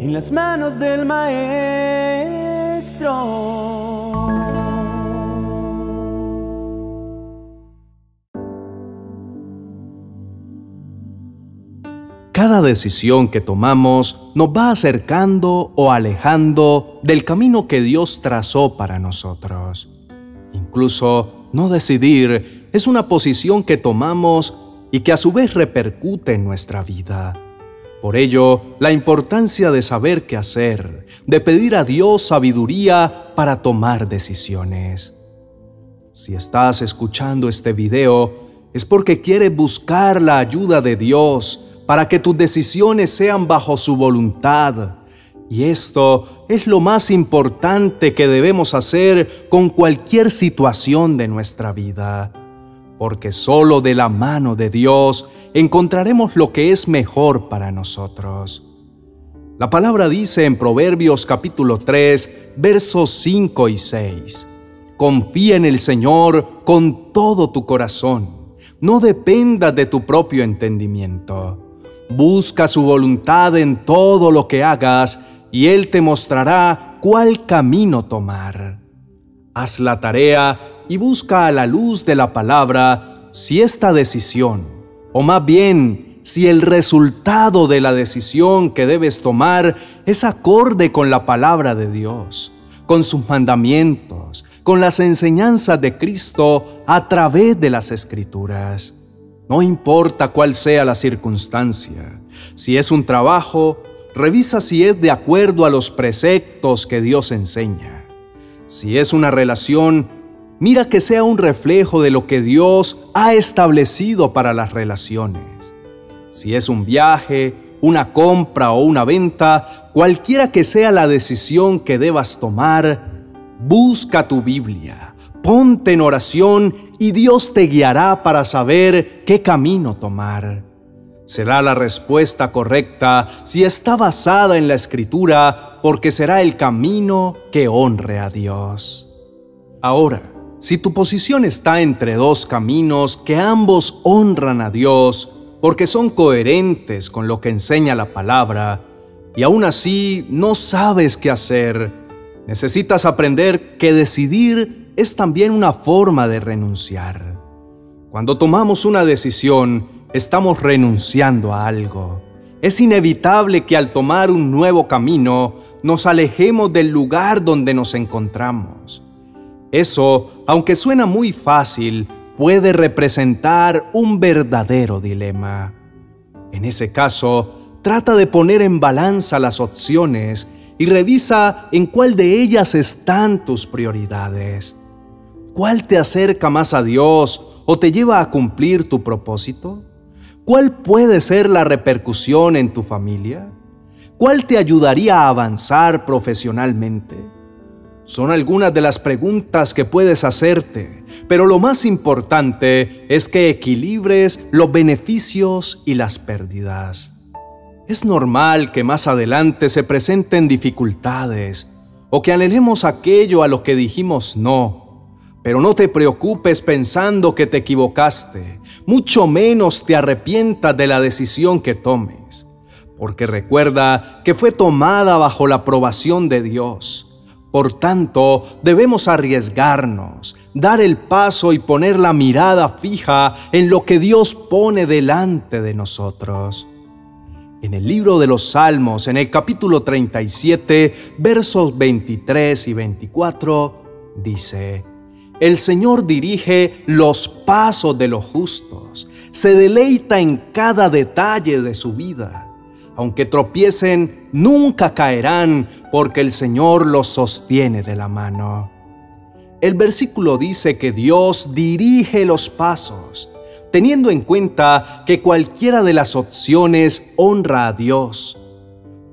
en las manos del Maestro. Cada decisión que tomamos nos va acercando o alejando del camino que Dios trazó para nosotros. Incluso no decidir es una posición que tomamos y que a su vez repercute en nuestra vida. Por ello, la importancia de saber qué hacer, de pedir a Dios sabiduría para tomar decisiones. Si estás escuchando este video, es porque quieres buscar la ayuda de Dios para que tus decisiones sean bajo su voluntad. Y esto es lo más importante que debemos hacer con cualquier situación de nuestra vida, porque solo de la mano de Dios encontraremos lo que es mejor para nosotros. La palabra dice en Proverbios capítulo 3, versos 5 y 6, Confía en el Señor con todo tu corazón, no dependa de tu propio entendimiento. Busca su voluntad en todo lo que hagas y Él te mostrará cuál camino tomar. Haz la tarea y busca a la luz de la palabra si esta decisión, o más bien si el resultado de la decisión que debes tomar es acorde con la palabra de Dios, con sus mandamientos, con las enseñanzas de Cristo a través de las escrituras. No importa cuál sea la circunstancia. Si es un trabajo, revisa si es de acuerdo a los preceptos que Dios enseña. Si es una relación, mira que sea un reflejo de lo que Dios ha establecido para las relaciones. Si es un viaje, una compra o una venta, cualquiera que sea la decisión que debas tomar, busca tu Biblia Ponte en oración y Dios te guiará para saber qué camino tomar. Será la respuesta correcta si está basada en la escritura, porque será el camino que honre a Dios. Ahora, si tu posición está entre dos caminos que ambos honran a Dios, porque son coherentes con lo que enseña la palabra, y aún así no sabes qué hacer, necesitas aprender que decidir es también una forma de renunciar. Cuando tomamos una decisión, estamos renunciando a algo. Es inevitable que al tomar un nuevo camino, nos alejemos del lugar donde nos encontramos. Eso, aunque suena muy fácil, puede representar un verdadero dilema. En ese caso, trata de poner en balanza las opciones y revisa en cuál de ellas están tus prioridades. ¿Cuál te acerca más a Dios o te lleva a cumplir tu propósito? ¿Cuál puede ser la repercusión en tu familia? ¿Cuál te ayudaría a avanzar profesionalmente? Son algunas de las preguntas que puedes hacerte, pero lo más importante es que equilibres los beneficios y las pérdidas. Es normal que más adelante se presenten dificultades o que anhelemos aquello a lo que dijimos no pero no te preocupes pensando que te equivocaste, mucho menos te arrepientas de la decisión que tomes, porque recuerda que fue tomada bajo la aprobación de Dios. Por tanto, debemos arriesgarnos, dar el paso y poner la mirada fija en lo que Dios pone delante de nosotros. En el libro de los Salmos, en el capítulo 37, versos 23 y 24, dice, el Señor dirige los pasos de los justos, se deleita en cada detalle de su vida. Aunque tropiecen, nunca caerán, porque el Señor los sostiene de la mano. El versículo dice que Dios dirige los pasos, teniendo en cuenta que cualquiera de las opciones honra a Dios.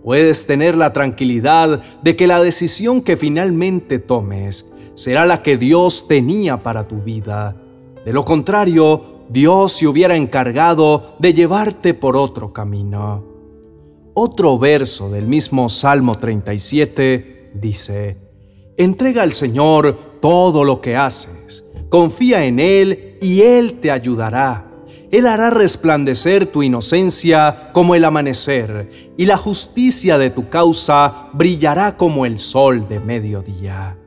Puedes tener la tranquilidad de que la decisión que finalmente tomes será la que Dios tenía para tu vida. De lo contrario, Dios se hubiera encargado de llevarte por otro camino. Otro verso del mismo Salmo 37 dice, Entrega al Señor todo lo que haces, confía en Él y Él te ayudará. Él hará resplandecer tu inocencia como el amanecer, y la justicia de tu causa brillará como el sol de mediodía.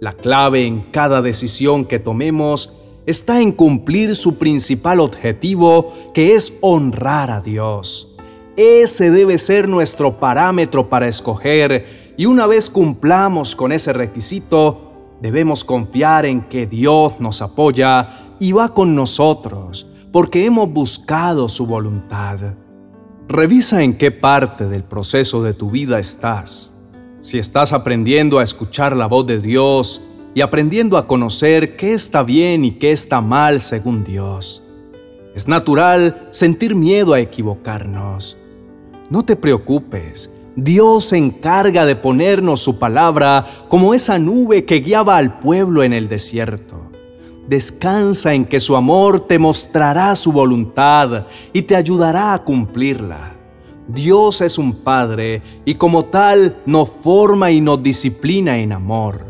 La clave en cada decisión que tomemos está en cumplir su principal objetivo, que es honrar a Dios. Ese debe ser nuestro parámetro para escoger, y una vez cumplamos con ese requisito, debemos confiar en que Dios nos apoya y va con nosotros porque hemos buscado su voluntad. Revisa en qué parte del proceso de tu vida estás. Si estás aprendiendo a escuchar la voz de Dios y aprendiendo a conocer qué está bien y qué está mal según Dios. Es natural sentir miedo a equivocarnos. No te preocupes, Dios se encarga de ponernos su palabra como esa nube que guiaba al pueblo en el desierto. Descansa en que su amor te mostrará su voluntad y te ayudará a cumplirla. Dios es un Padre y como tal nos forma y nos disciplina en amor.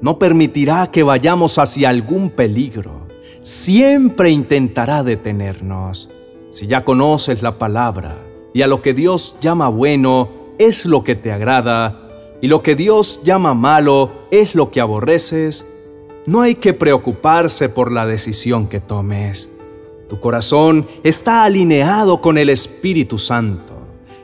No permitirá que vayamos hacia algún peligro. Siempre intentará detenernos. Si ya conoces la palabra y a lo que Dios llama bueno es lo que te agrada y lo que Dios llama malo es lo que aborreces, no hay que preocuparse por la decisión que tomes. Tu corazón está alineado con el Espíritu Santo.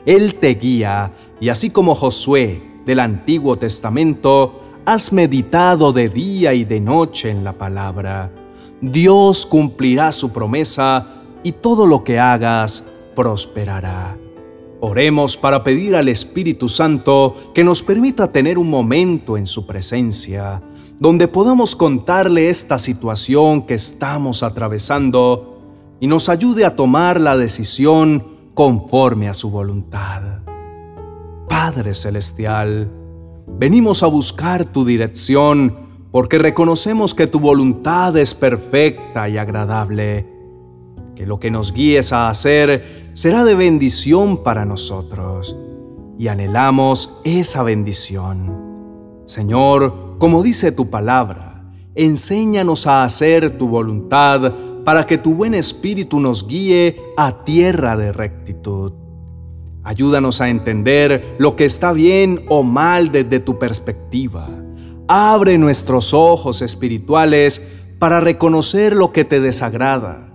Él te guía y así como Josué del Antiguo Testamento, has meditado de día y de noche en la palabra. Dios cumplirá su promesa y todo lo que hagas prosperará. Oremos para pedir al Espíritu Santo que nos permita tener un momento en su presencia donde podamos contarle esta situación que estamos atravesando y nos ayude a tomar la decisión conforme a su voluntad. Padre Celestial, venimos a buscar tu dirección porque reconocemos que tu voluntad es perfecta y agradable, que lo que nos guíes a hacer será de bendición para nosotros y anhelamos esa bendición. Señor, como dice tu palabra, enséñanos a hacer tu voluntad para que tu buen espíritu nos guíe a tierra de rectitud. Ayúdanos a entender lo que está bien o mal desde tu perspectiva. Abre nuestros ojos espirituales para reconocer lo que te desagrada.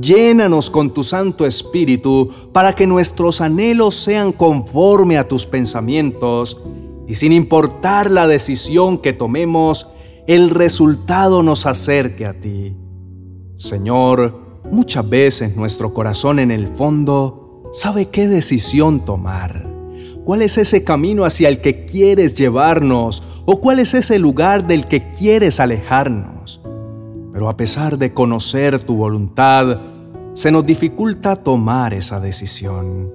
Llénanos con tu Santo Espíritu para que nuestros anhelos sean conforme a tus pensamientos y sin importar la decisión que tomemos, el resultado nos acerque a ti. Señor, muchas veces nuestro corazón en el fondo sabe qué decisión tomar. ¿Cuál es ese camino hacia el que quieres llevarnos o cuál es ese lugar del que quieres alejarnos? Pero a pesar de conocer tu voluntad, se nos dificulta tomar esa decisión.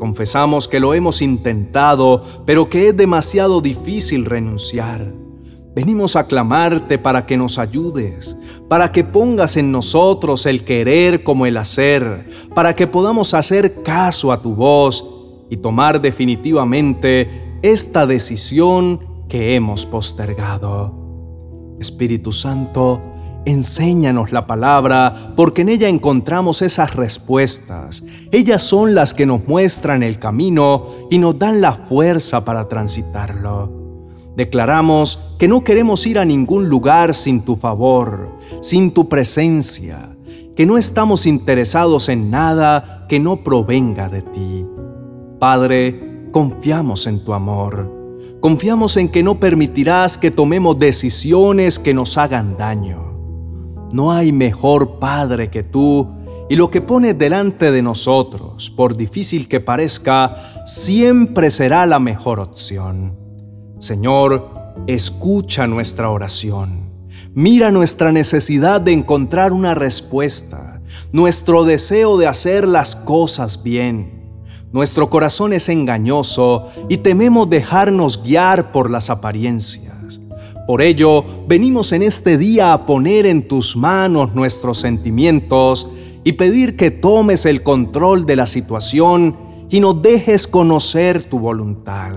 Confesamos que lo hemos intentado, pero que es demasiado difícil renunciar. Venimos a clamarte para que nos ayudes, para que pongas en nosotros el querer como el hacer, para que podamos hacer caso a tu voz y tomar definitivamente esta decisión que hemos postergado. Espíritu Santo, Enséñanos la palabra, porque en ella encontramos esas respuestas. Ellas son las que nos muestran el camino y nos dan la fuerza para transitarlo. Declaramos que no queremos ir a ningún lugar sin tu favor, sin tu presencia, que no estamos interesados en nada que no provenga de ti. Padre, confiamos en tu amor. Confiamos en que no permitirás que tomemos decisiones que nos hagan daño. No hay mejor Padre que tú, y lo que pones delante de nosotros, por difícil que parezca, siempre será la mejor opción. Señor, escucha nuestra oración. Mira nuestra necesidad de encontrar una respuesta, nuestro deseo de hacer las cosas bien. Nuestro corazón es engañoso y tememos dejarnos guiar por las apariencias. Por ello, venimos en este día a poner en tus manos nuestros sentimientos y pedir que tomes el control de la situación y nos dejes conocer tu voluntad.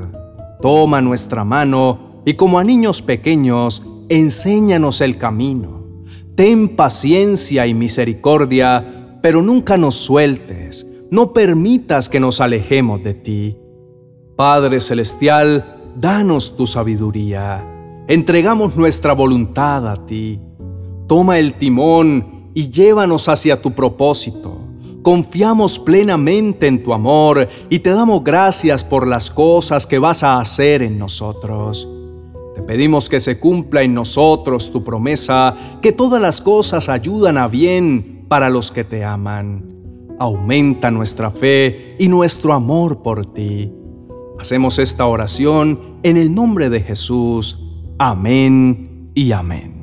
Toma nuestra mano y como a niños pequeños, enséñanos el camino. Ten paciencia y misericordia pero nunca nos sueltes, no permitas que nos alejemos de ti. Padre Celestial, danos tu sabiduría, entregamos nuestra voluntad a ti. Toma el timón y llévanos hacia tu propósito. Confiamos plenamente en tu amor y te damos gracias por las cosas que vas a hacer en nosotros. Te pedimos que se cumpla en nosotros tu promesa, que todas las cosas ayudan a bien para los que te aman. Aumenta nuestra fe y nuestro amor por ti. Hacemos esta oración en el nombre de Jesús. Amén y amén.